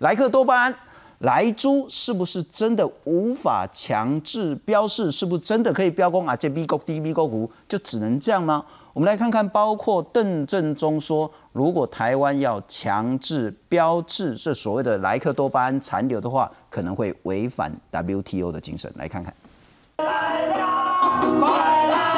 莱克多巴胺。莱猪是不是真的无法强制标示？是不是真的可以标公啊？这 B 股 D B 股就只能这样吗？我们来看看，包括邓正中说，如果台湾要强制标志这所谓的莱克多巴胺残留的话，可能会违反 WTO 的精神。来看看。来了，快来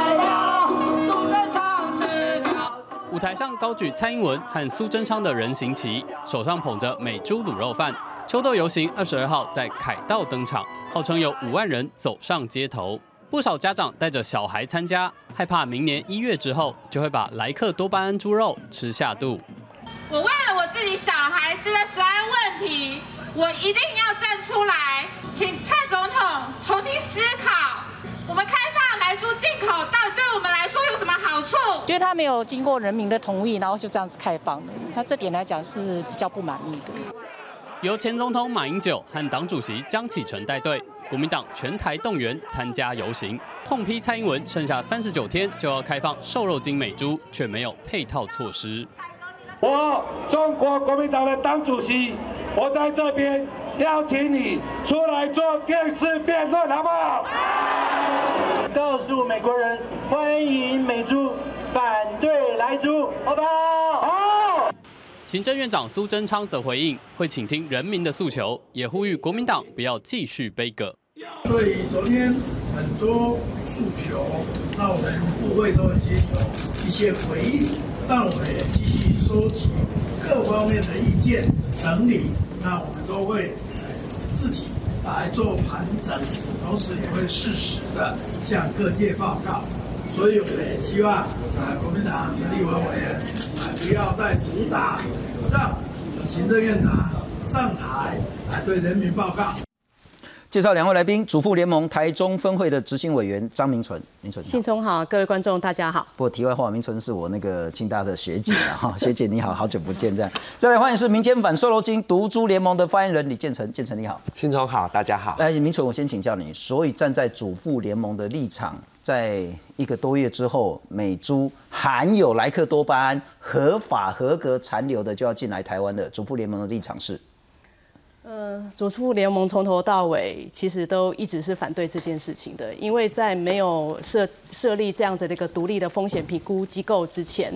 舞台上高举蔡英文和苏贞昌的人形旗，手上捧着美猪卤肉饭。秋豆游行二十二号在凯道登场，号称有五万人走上街头，不少家长带着小孩参加，害怕明年一月之后就会把莱克多巴胺猪肉吃下肚。我为了我自己小孩子的食安问题，我一定要站出来，请蔡总统重新思考，我们看放来猪进口到底对我们来说有什么好处？觉得他没有经过人民的同意，然后就这样子开放了，那这点来讲是比较不满意的。由前总统马英九和党主席江启臣带队，国民党全台动员参加游行，痛批蔡英文剩下三十九天就要开放瘦肉精美猪，却没有配套措施。我中国国民党的党主席，我在这边邀请你出来做电视辩论，好不好？告诉美国人，欢迎美猪，反对来租，好不好？好。行政院长苏贞昌则回应，会倾听人民的诉求，也呼吁国民党不要继续悲歌。对昨天很多诉求，那我们部会都已经有一些回应，但我们也继续收集各方面的意见，整理，那我们都会自己来做盘整，同时也会适时的向各界报告。所以我们也希望啊，国民党的立法委员啊，不要再主打让行政院长上台来对人民报告。介绍两位来宾，主妇联盟台中分会的执行委员张明纯，明纯，信聪好，各位观众大家好。不过题外话，明纯是我那个清大的学姐啊，哈，学姐你好，好久不见，这样。再来欢迎是民间反瘦肉精毒猪联盟的发言人李建成，建成你好，信聪好，大家好。来，明纯，我先请教你，所以站在主妇联盟的立场，在一个多月之后，美猪含有莱克多巴胺合法合格残留的就要进来台湾的，主妇联盟的立场是？呃，主妇联盟从头到尾其实都一直是反对这件事情的，因为在没有设设立这样子的一个独立的风险评估机构之前，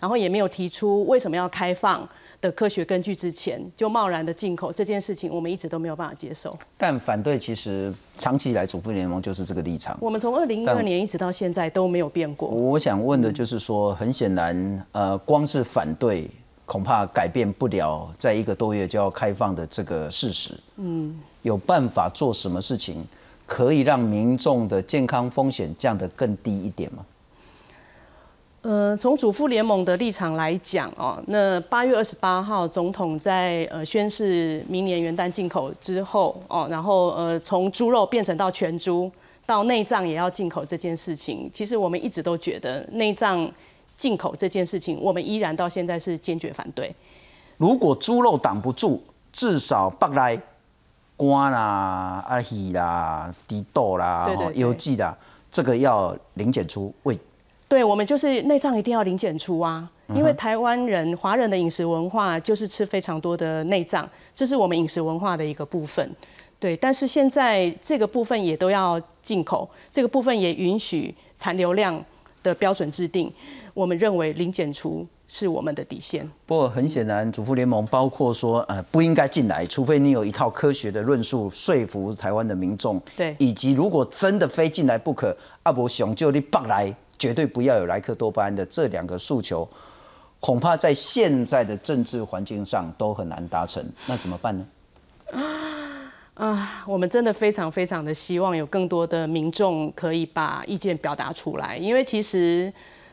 然后也没有提出为什么要开放的科学根据之前，就贸然的进口这件事情，我们一直都没有办法接受。但反对其实长期以来主妇联盟就是这个立场。我们从二零一二年一直到现在都没有变过。我想问的就是说，很显然，呃，光是反对。恐怕改变不了，在一个多月就要开放的这个事实。嗯，有办法做什么事情，可以让民众的健康风险降得更低一点吗？呃，从主妇联盟的立场来讲哦，那八月二十八号总统在呃宣誓明年元旦进口之后哦，然后呃从猪肉变成到全猪，到内脏也要进口这件事情，其实我们一直都觉得内脏。进口这件事情，我们依然到现在是坚决反对。如果猪肉挡不住，至少北来瓜啦、阿喜啦、低豆啦、油剂啦，这个要零检出。喂，对，我们就是内脏一定要零检出啊，因为台湾人、华人的饮食文化就是吃非常多的内脏，这是我们饮食文化的一个部分。对，但是现在这个部分也都要进口，这个部分也允许残留量的标准制定。我们认为零检出是我们的底线。不过很显然，主妇联盟包括说，呃，不应该进来，除非你有一套科学的论述说服台湾的民众。对，以及如果真的非进来不可，阿伯雄就你放来，绝对不要有莱克多巴胺的这两个诉求，恐怕在现在的政治环境上都很难达成。那怎么办呢？啊，我们真的非常非常的希望有更多的民众可以把意见表达出来，因为其实。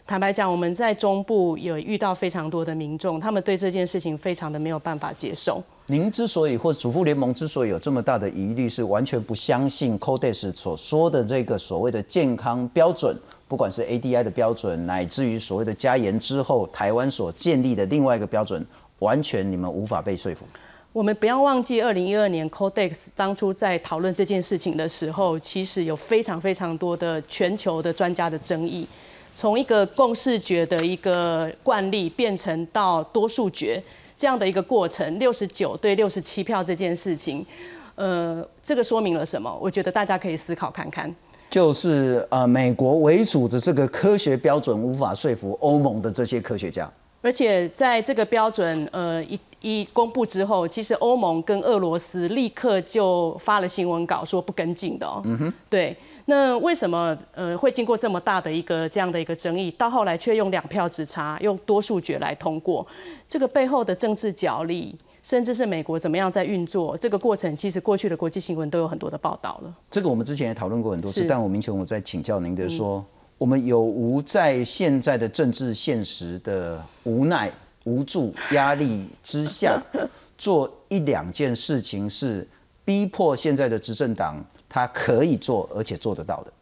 坦白讲，我们在中部有遇到非常多的民众，他们对这件事情非常的没有办法接受。您之所以或主妇联盟之所以有这么大的疑虑，是完全不相信 Codes 所说的这个所谓的健康标准，不管是 ADI 的标准，乃至于所谓的加严之后台湾所建立的另外一个标准，完全你们无法被说服。我们不要忘记，二零一二年 Codex 当初在讨论这件事情的时候，其实有非常非常多的全球的专家的争议。从一个共视觉的一个惯例变成到多数决，这样的一个过程，六十九对六十七票这件事情，呃，这个说明了什么？我觉得大家可以思考看看。就是呃，美国为主的这个科学标准无法说服欧盟的这些科学家，而且在这个标准呃一一公布之后，其实欧盟跟俄罗斯立刻就发了新闻稿说不跟进的哦。嗯哼，对。那为什么呃会经过这么大的一个这样的一个争议，到后来却用两票之差用多数决来通过？这个背后的政治角力。甚至是美国怎么样在运作这个过程，其实过去的国际新闻都有很多的报道了。这个我们之前也讨论过很多次，但我明确我在请教您的说，我们有无在现在的政治现实的无奈、无助、压力之下，做一两件事情是逼迫现在的执政党他可以做而且做得到的？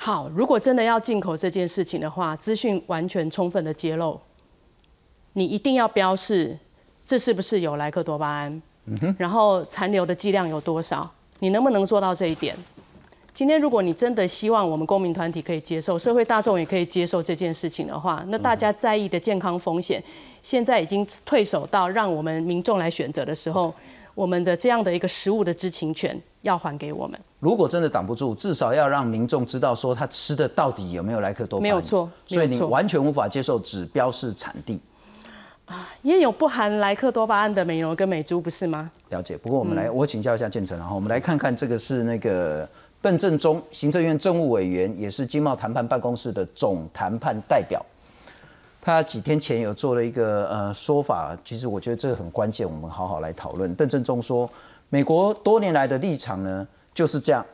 好，如果真的要进口这件事情的话，资讯完全充分的揭露。你一定要标示这是不是有莱克多巴胺，然后残留的剂量有多少？你能不能做到这一点？今天如果你真的希望我们公民团体可以接受，社会大众也可以接受这件事情的话，那大家在意的健康风险，现在已经退守到让我们民众来选择的时候，我们的这样的一个食物的知情权要还给我们。如果真的挡不住，至少要让民众知道说他吃的到底有没有莱克多巴胺。没有错，所以你完全无法接受指标是产地。也有不含莱克多巴胺的美容跟美猪，不是吗？了解。不过我们来，我请教一下建成，然后我们来看看这个是那个邓正中，行政院政务委员，也是经贸谈判办公室的总谈判代表。他几天前有做了一个呃说法，其实我觉得这个很关键，我们好好来讨论。邓正中说，美国多年来的立场呢就是这样。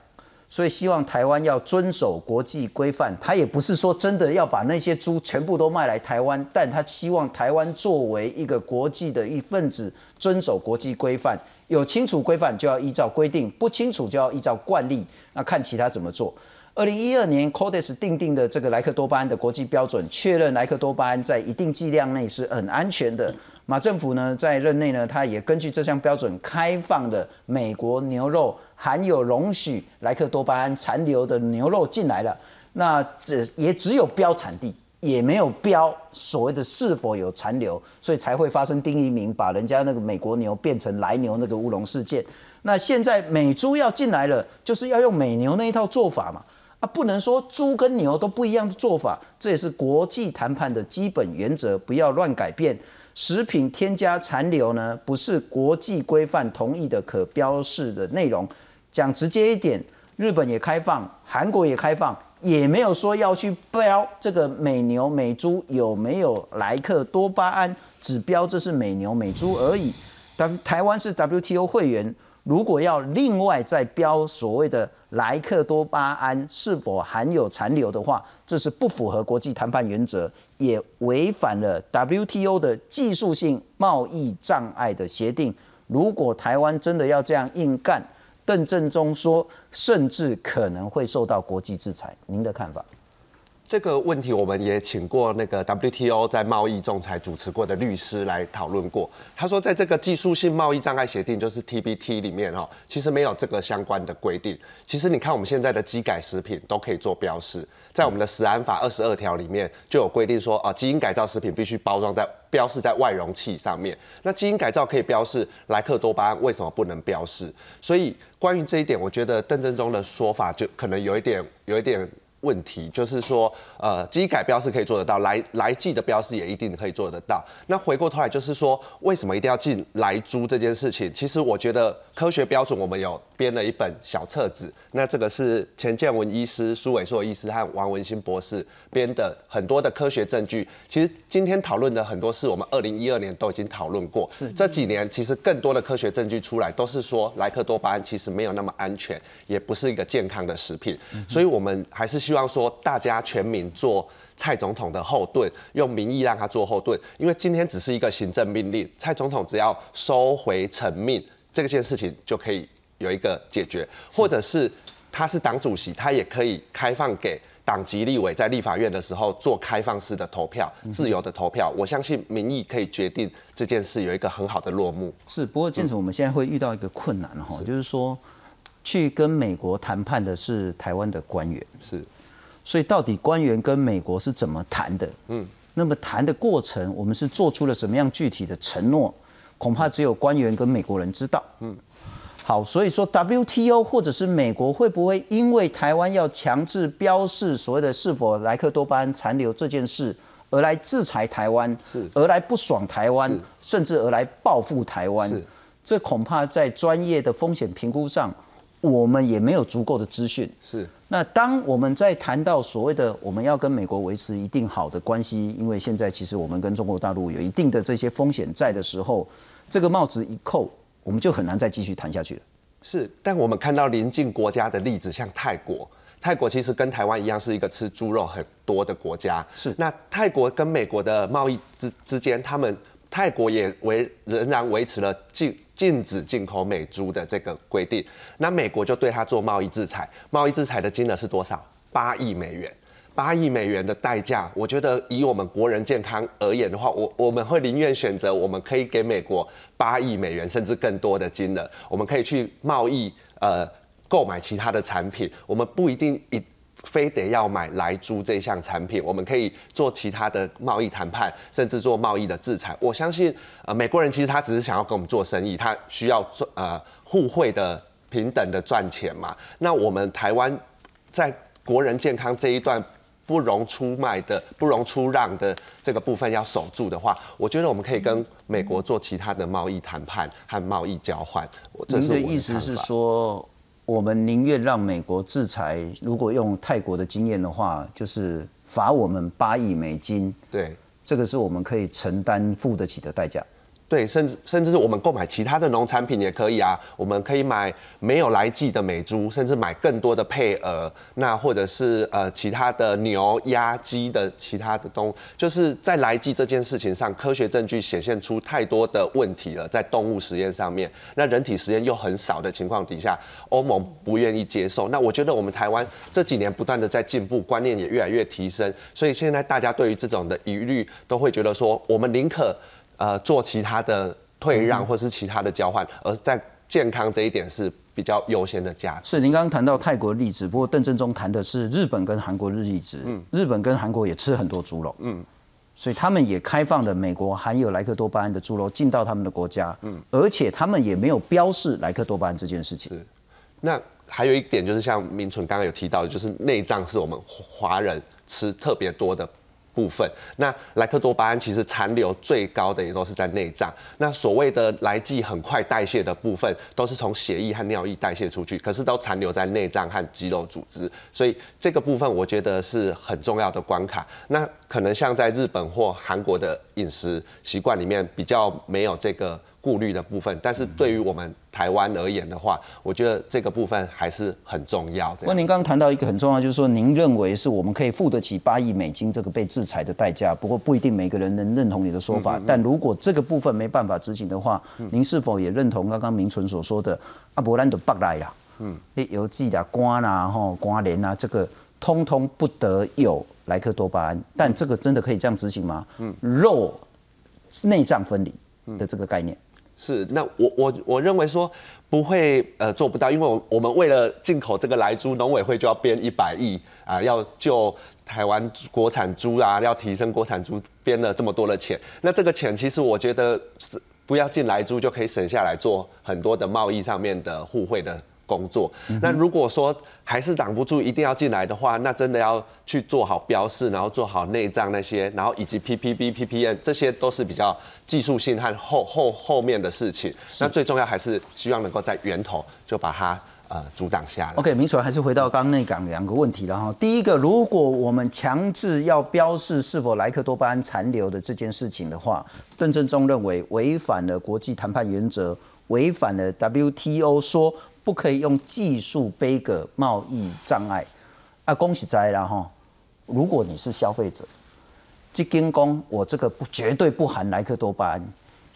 所以希望台湾要遵守国际规范，他也不是说真的要把那些猪全部都卖来台湾，但他希望台湾作为一个国际的一份子，遵守国际规范，有清楚规范就要依照规定，不清楚就要依照惯例，那看其他怎么做。二零一二年 Codex 定定的这个莱克多巴胺的国际标准，确认莱克多巴胺在一定剂量内是很安全的。马政府呢在任内呢，他也根据这项标准，开放的美国牛肉含有容许莱克多巴胺残留的牛肉进来了。那只也只有标产地，也没有标所谓的是否有残留，所以才会发生丁一鸣把人家那个美国牛变成来牛那个乌龙事件。那现在美猪要进来了，就是要用美牛那一套做法嘛。啊，不能说猪跟牛都不一样的做法，这也是国际谈判的基本原则，不要乱改变。食品添加残留呢，不是国际规范同意的可标示的内容。讲直接一点，日本也开放，韩国也开放，也没有说要去标这个美牛美猪有没有莱克多巴胺，只标这是美牛美猪而已。当台湾是 WTO 会员。如果要另外再标所谓的莱克多巴胺是否含有残留的话，这是不符合国际谈判原则，也违反了 WTO 的技术性贸易障碍的协定。如果台湾真的要这样硬干，邓正中说，甚至可能会受到国际制裁。您的看法？这个问题我们也请过那个 WTO 在贸易仲裁主持过的律师来讨论过。他说，在这个技术性贸易障碍协定，就是 TBT 里面哈，其实没有这个相关的规定。其实你看我们现在的基改食品都可以做标示，在我们的食安法二十二条里面就有规定说，啊，基因改造食品必须包装在标示在外容器上面。那基因改造可以标示莱克多巴胺，为什么不能标示？所以关于这一点，我觉得邓正中的说法就可能有一点，有一点。问题就是说，呃，机改标是可以做得到，来来记的标示也一定可以做得到。那回过头来就是说，为什么一定要进来租这件事情？其实我觉得科学标准我们有编了一本小册子，那这个是钱建文医师、苏伟硕医师和王文新博士编的很多的科学证据。其实今天讨论的很多事，我们二零一二年都已经讨论过。是这几年其实更多的科学证据出来，都是说莱克多巴胺其实没有那么安全，也不是一个健康的食品。所以我们还是希望。希望说大家全民做蔡总统的后盾，用民意让他做后盾，因为今天只是一个行政命令，蔡总统只要收回成命，这件事情就可以有一个解决，或者是他是党主席，他也可以开放给党籍立委在立法院的时候做开放式的投票，自由的投票。我相信民意可以决定这件事有一个很好的落幕。是，不过建成我们现在会遇到一个困难哈，就是说去跟美国谈判的是台湾的官员，是。所以到底官员跟美国是怎么谈的？嗯，那么谈的过程，我们是做出了什么样具体的承诺？恐怕只有官员跟美国人知道。嗯，好，所以说 WTO 或者是美国会不会因为台湾要强制标示所谓的是否莱克多巴胺残留这件事，而来制裁台湾，是而来不爽台湾，甚至而来报复台湾是？这恐怕在专业的风险评估上，我们也没有足够的资讯。是那当我们在谈到所谓的我们要跟美国维持一定好的关系，因为现在其实我们跟中国大陆有一定的这些风险在的时候，这个帽子一扣，我们就很难再继续谈下去了。是，但我们看到邻近国家的例子，像泰国，泰国其实跟台湾一样是一个吃猪肉很多的国家。是那泰国跟美国的贸易之之间，他们泰国也维仍然维持了禁禁止进口美猪的这个规定。那美国就对他做贸易制裁，贸易制裁的金额是多少？八亿美元。八亿美元的代价，我觉得以我们国人健康而言的话，我我们会宁愿选择我们可以给美国八亿美元甚至更多的金额，我们可以去贸易呃购买其他的产品，我们不一定一非得要买来猪这项产品，我们可以做其他的贸易谈判，甚至做贸易的制裁。我相信呃美国人其实他只是想要跟我们做生意，他需要做呃互惠的平等的赚钱嘛。那我们台湾在国人健康这一段不容出卖的、不容出让的这个部分要守住的话，我觉得我们可以跟美国做其他的贸易谈判和贸易交换。我这您的意思是说，我们宁愿让美国制裁，如果用泰国的经验的话，就是罚我们八亿美金，对。这个是我们可以承担付得起的代价。对，甚至甚至是我们购买其他的农产品也可以啊，我们可以买没有来季的美猪，甚至买更多的配额，那或者是呃其他的牛、鸭、鸡的其他的东，就是在来季这件事情上，科学证据显现出太多的问题了，在动物实验上面，那人体实验又很少的情况底下，欧盟不愿意接受。那我觉得我们台湾这几年不断的在进步，观念也越来越提升，所以现在大家对于这种的疑虑都会觉得说，我们宁可。呃做其他的退让或是其他的交换，而在健康这一点是比较优先的价值。是您刚刚谈到泰国的例子，不过邓正中谈的是日本跟韩国的例子。嗯，日本跟韩国也吃很多猪肉。嗯，所以他们也开放了美国含有莱克多巴胺的猪肉进到他们的国家。嗯，而且他们也没有标示莱克多巴胺这件事情。是那还有一点就是像明纯刚刚有提到的，就是内脏是我们华人吃特别多的。部分，那莱克多巴胺其实残留最高的也都是在内脏。那所谓的来剂很快代谢的部分，都是从血液和尿液代谢出去，可是都残留在内脏和肌肉组织。所以这个部分我觉得是很重要的关卡。那可能像在日本或韩国的饮食习惯里面比较没有这个。顾虑的部分，但是对于我们台湾而言的话，我觉得这个部分还是很重要。不过您刚刚谈到一个很重要，就是说您认为是我们可以付得起八亿美金这个被制裁的代价。不过不一定每个人能认同你的说法。但如果这个部分没办法执行的话，您是否也认同刚刚明纯所说的阿伯兰的北来呀？嗯，邮寄的瓜啦、吼瓜联啊，这个通通不得有莱克多巴胺。但这个真的可以这样执行吗？嗯，肉内脏分离的这个概念。是，那我我我认为说不会呃做不到，因为我我们为了进口这个来猪，农委会就要编一百亿啊，要救台湾国产猪啊，要提升国产猪，编了这么多的钱。那这个钱其实我觉得是不要进来猪就可以省下来做很多的贸易上面的互惠的。工作，那如果说还是挡不住，一定要进来的话，那真的要去做好标示，然后做好内脏那些，然后以及 PPB、PPN 这些都是比较技术性和后后后面的事情。那最重要还是希望能够在源头就把它呃阻挡下来。OK，明楚还是回到刚刚那讲两个问题了哈。第一个，如果我们强制要标示是否莱克多巴胺残留的这件事情的话，邓正中认为违反了国际谈判原则，违反了 WTO 说。不可以用技术背个贸易障碍啊！恭喜在了哈！如果你是消费者，这根工我这个不绝对不含莱克多巴胺，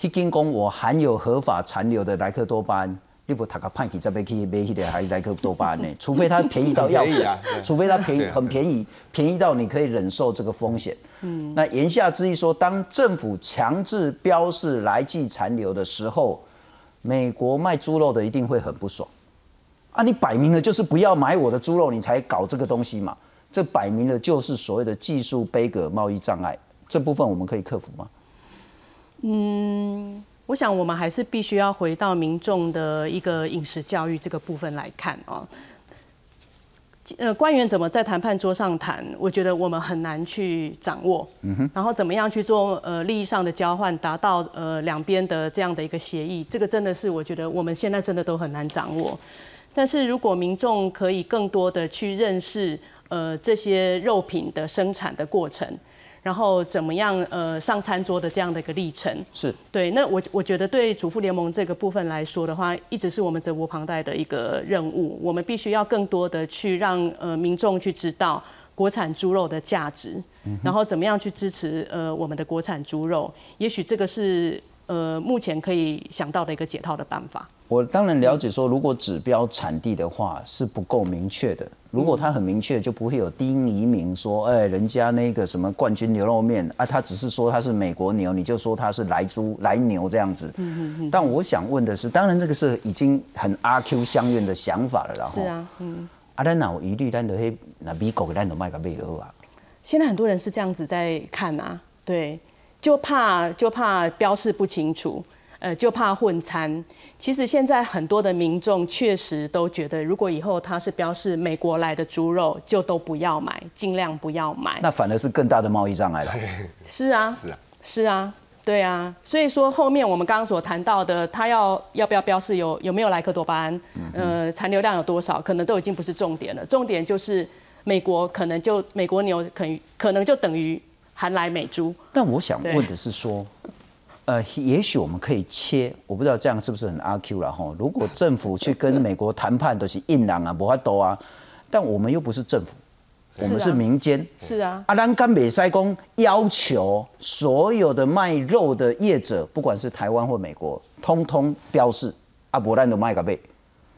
一根工我含有合法残留的莱克多巴胺，你不他个判起这边去买起来还莱克多巴胺呢？除非它便宜到要死，除非它便宜 很便宜，便宜到你可以忍受这个风险。嗯，那言下之意说，当政府强制标示来记残留的时候，美国卖猪肉的一定会很不爽。啊，你摆明了就是不要买我的猪肉，你才搞这个东西嘛？这摆明了就是所谓的技术杯格贸易障碍。这部分我们可以克服吗？嗯，我想我们还是必须要回到民众的一个饮食教育这个部分来看啊。呃，官员怎么在谈判桌上谈？我觉得我们很难去掌握。嗯哼。然后怎么样去做呃利益上的交换，达到呃两边的这样的一个协议？这个真的是我觉得我们现在真的都很难掌握。但是如果民众可以更多的去认识呃这些肉品的生产的过程。然后怎么样？呃，上餐桌的这样的一个历程是对。那我我觉得对主妇联盟这个部分来说的话，一直是我们责无旁贷的一个任务。我们必须要更多的去让呃民众去知道国产猪肉的价值，然后怎么样去支持呃我们的国产猪肉。也许这个是呃目前可以想到的一个解套的办法。我当然了解说，如果指标产地的话是不够明确的。如果它很明确，就不会有丁移民说，哎，人家那个什么冠军牛肉面啊，他只是说它是美国牛，你就说它是来猪来牛这样子。但我想问的是，当然这个是已经很阿 Q 相愿的想法了，然后是啊，嗯，啊，咱有疑虑，咱就去那美国，咱就卖个美罗啊。现在很多人是这样子在看啊，对，就怕就怕标示不清楚。呃，就怕混餐。其实现在很多的民众确实都觉得，如果以后它是标示美国来的猪肉，就都不要买，尽量不要买。那反而是更大的贸易障碍了。是啊，是啊，是啊，对啊。所以说后面我们刚刚所谈到的，它要要不要标示有有没有莱克多巴胺，呃，残留量有多少，可能都已经不是重点了。重点就是美国可能就美国牛可可能就等于含来美猪。但我想问的是说。呃，也许我们可以切，我不知道这样是不是很阿 Q 了哈。如果政府去跟美国谈判都是硬朗啊，不法多啊，但我们又不是政府，我们是民间。是啊。阿兰甘美塞公要求所有的卖肉的业者，不管是台湾或美国，通通标示阿伯兰的麦个贝。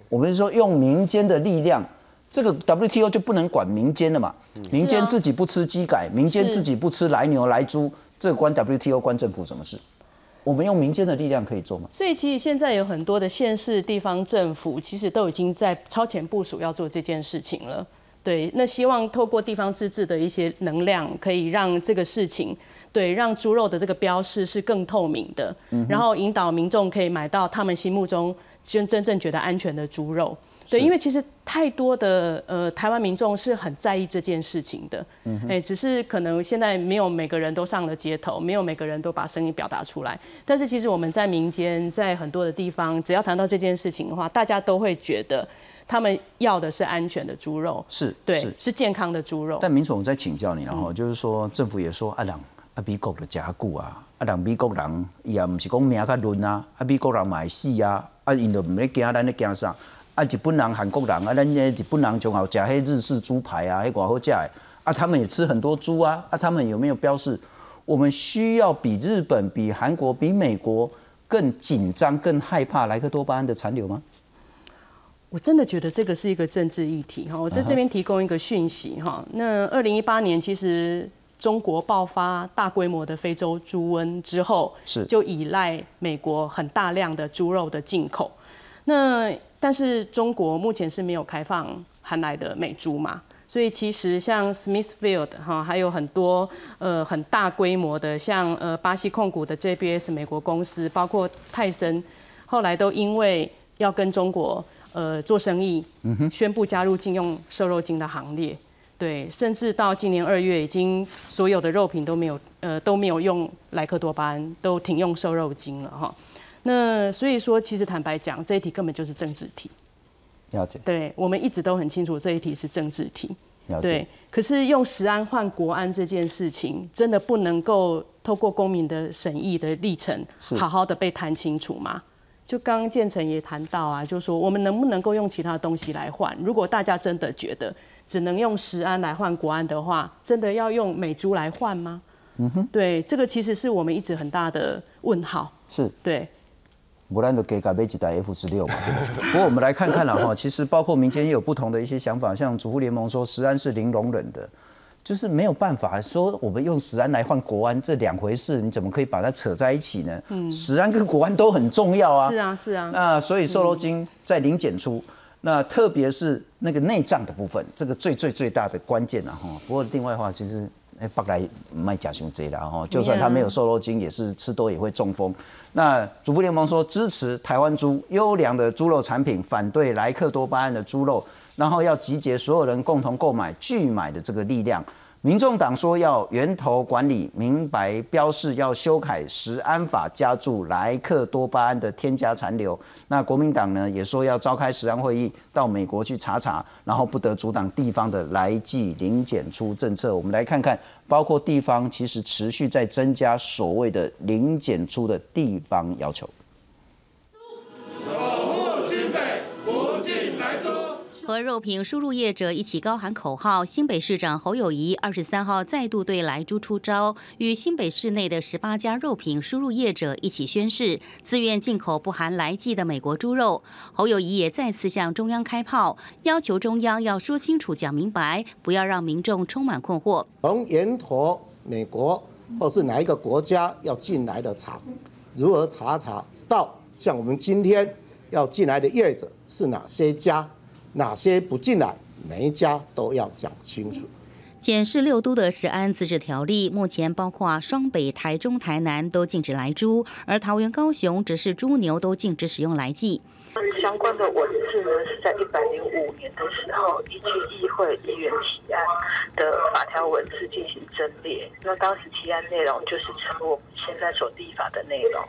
我们是说用民间的力量，这个 WTO 就不能管民间的嘛？民间自己不吃鸡改，民间自己不吃来牛来猪，这关 WTO 关政府什么事？我们用民间的力量可以做吗？所以其实现在有很多的县市地方政府，其实都已经在超前部署要做这件事情了。对，那希望透过地方自治的一些能量，可以让这个事情，对，让猪肉的这个标示是更透明的，然后引导民众可以买到他们心目中真真正觉得安全的猪肉。对，因为其实太多的呃台湾民众是很在意这件事情的，嗯哎，只是可能现在没有每个人都上了街头，没有每个人都把声音表达出来。但是其实我们在民间，在很多的地方，只要谈到这件事情的话，大家都会觉得他们要的是安全的猪肉，是对，是健康的猪肉。但明总，我再请教你，然后就是说政府也说，阿郎阿美国的加固啊，阿郎美国人也唔是讲命较论啊，啊美国人买死啊，啊因都唔咧惊，咱咧惊啥？啊，日本人、韩国人啊，咱日本人仲好食迄日式猪排啊，迄寡好食的啊，他们也吃很多猪啊，啊，他们有没有标示？我们需要比日本、比韩国、比美国更紧张、更害怕莱克多巴胺的残留吗？我真的觉得这个是一个政治议题哈。我在这边提供一个讯息哈。那二零一八年其实中国爆发大规模的非洲猪瘟之后，是就依赖美国很大量的猪肉的进口。那但是中国目前是没有开放含来的美猪嘛，所以其实像 Smithfield 哈，还有很多呃很大规模的，像呃巴西控股的 JBS 美国公司，包括泰森，后来都因为要跟中国呃做生意，宣布加入禁用瘦肉精的行列。对，甚至到今年二月，已经所有的肉品都没有呃都没有用莱克多巴胺，都停用瘦肉精了哈。那所以说，其实坦白讲，这一题根本就是政治题。了解。对，我们一直都很清楚这一题是政治题。了解。对，可是用食安换国安这件事情，真的不能够透过公民的审议的历程，好好的被谈清楚吗？就刚刚建成也谈到啊，就是说我们能不能够用其他东西来换？如果大家真的觉得只能用食安来换国安的话，真的要用美猪来换吗？嗯哼。对，这个其实是我们一直很大的问号。是。对。不然就给改杯几台 F 十六嘛。不过我们来看看了哈，其实包括民间也有不同的一些想法，像主妇联盟说食安是零容忍的，就是没有办法说我们用食安来换国安这两回事，你怎么可以把它扯在一起呢？嗯，食安跟国安都很重要啊。是啊，是啊。那所以瘦肉精在零检出，那特别是那个内脏的部分，这个最最最大的关键了哈。不过另外的话，其实哎，北来卖假胸贼了哈，就算他没有瘦肉精，也是吃多也会中风。那主妇联盟说支持台湾猪优良的猪肉产品，反对莱克多巴胺的猪肉，然后要集结所有人共同购买拒买的这个力量。民众党说要源头管理，明白标示，要修改食安法，加注莱克多巴胺的添加残留。那国民党呢也说要召开食安会议，到美国去查查，然后不得阻挡地方的来剂零检出政策。我们来看看，包括地方其实持续在增加所谓的零检出的地方要求。和肉品输入业者一起高喊口号，新北市长侯友谊二十三号再度对来猪出招，与新北市内的十八家肉品输入业者一起宣誓，自愿进口不含来剂的美国猪肉。侯友谊也再次向中央开炮，要求中央要说清楚、讲明白，不要让民众充满困惑。从源头美国或是哪一个国家要进来的厂，如何查查到像我们今天要进来的业者是哪些家？哪些不进来，每一家都要讲清楚。检视六都的食安自治条例，目前包括双北、台中、台南都禁止来猪，而桃园、高雄只是猪牛都禁止使用来剂。相关的文字呢，是在一百零五年的时候，依据议会议员提案的法条文字进行增列。那当时提案内容就是成我们现在所立法的内容。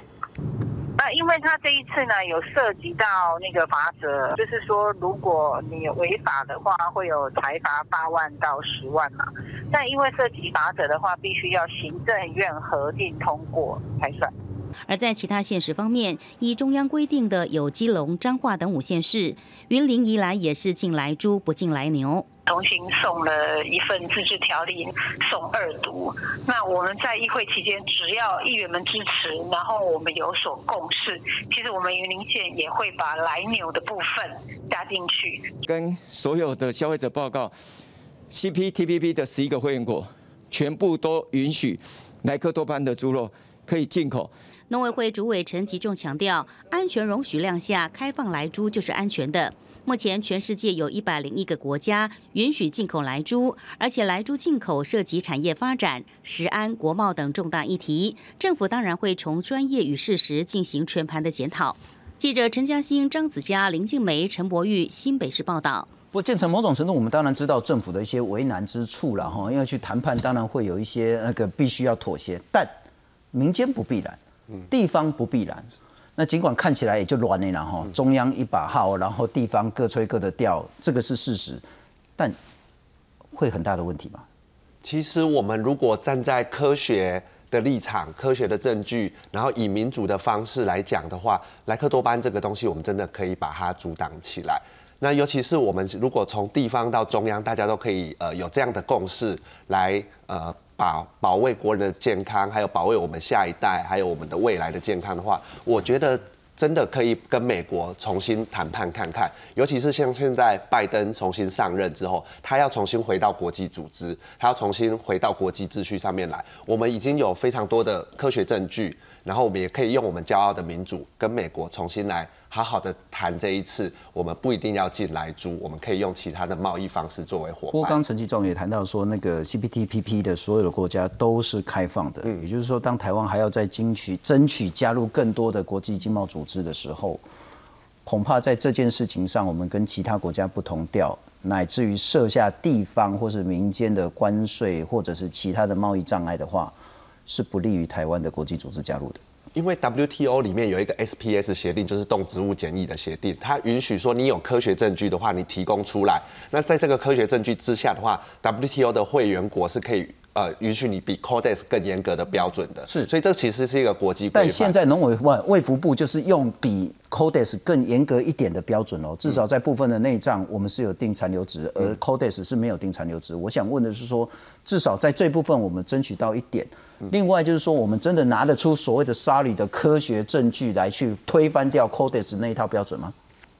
那因为他这一次呢，有涉及到那个法则，就是说，如果你违法的话，会有财罚八万到十万嘛。但因为涉及法则的话，必须要行政院核定通过才算。而在其他县市方面，以中央规定的有基隆、彰化等五县市，云林、宜兰也是进来猪不进来牛。重新送了一份自治条例送二读，那我们在议会期间，只要议员们支持，然后我们有所共识，其实我们云林县也会把来牛的部分加进去。跟所有的消费者报告，CPTPP 的十一个会员国全部都允许莱克多巴胺的猪肉可以进口。农委会主委陈吉仲强调，安全容许量下开放来猪就是安全的。目前全世界有一百零一个国家允许进口来猪，而且来猪进口涉及产业发展、食安、国贸等重大议题，政府当然会从专业与事实进行全盘的检讨。记者陈嘉欣、张子佳、林静梅、陈博玉，新北市报道。不过建成某种程度，我们当然知道政府的一些为难之处了哈，因为去谈判当然会有一些那个必须要妥协，但民间不必然，地方不必然。那尽管看起来也就乱了哈，中央一把号，然后地方各吹各的调，这个是事实，但会很大的问题吗？其实我们如果站在科学的立场、科学的证据，然后以民主的方式来讲的话，莱克多巴胺这个东西，我们真的可以把它阻挡起来。那尤其是我们如果从地方到中央，大家都可以呃有这样的共识来呃。把保卫国人的健康，还有保卫我们下一代，还有我们的未来的健康的话，我觉得真的可以跟美国重新谈判看看。尤其是像现在拜登重新上任之后，他要重新回到国际组织，他要重新回到国际秩序上面来。我们已经有非常多的科学证据，然后我们也可以用我们骄傲的民主跟美国重新来。好好的谈这一次，我们不一定要进来租，我们可以用其他的贸易方式作为伙伴。不过刚陈其仲也谈到说，那个 CPTPP 的所有的国家都是开放的，也就是说，当台湾还要再争取争取加入更多的国际经贸组织的时候，恐怕在这件事情上，我们跟其他国家不同调，乃至于设下地方或是民间的关税，或者是其他的贸易障碍的话，是不利于台湾的国际组织加入的。因为 WTO 里面有一个 SPS 协定，就是动植物检疫的协定，它允许说你有科学证据的话，你提供出来。那在这个科学证据之下的话，WTO 的会员国是可以。呃，允许你比 Codex 更严格的标准的，是，所以这其实是一个国际。但现在农委卫卫福部就是用比 Codex 更严格一点的标准哦，至少在部分的内脏，我们是有定残留值，而 Codex 是没有定残留值。我想问的是说，至少在这部分我们争取到一点。另外就是说，我们真的拿得出所谓的沙里的科学证据来去推翻掉 Codex 那一套标准吗？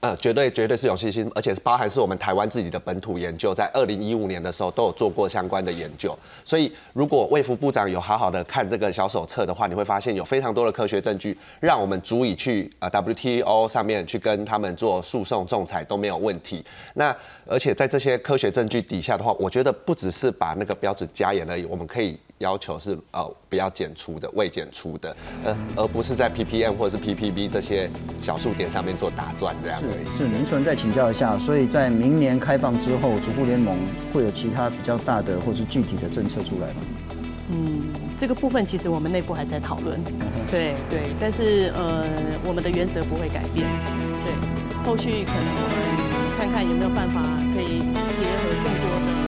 呃，绝对绝对是有信心，而且包含是我们台湾自己的本土研究，在二零一五年的时候都有做过相关的研究。所以，如果卫福部长有好好的看这个小手册的话，你会发现有非常多的科学证据，让我们足以去呃 WTO 上面去跟他们做诉讼仲裁都没有问题。那而且在这些科学证据底下的话，我觉得不只是把那个标准加严而已，我们可以。要求是呃不要检出的未检出的，呃而不是在 ppm 或是 ppb 这些小数点上面做打转这样。是，林存再请教一下，所以在明年开放之后，足部联盟会有其他比较大的或是具体的政策出来吗？嗯，这个部分其实我们内部还在讨论。对对，但是呃我们的原则不会改变。对，后续可能我们看看有没有办法可以结合更多的。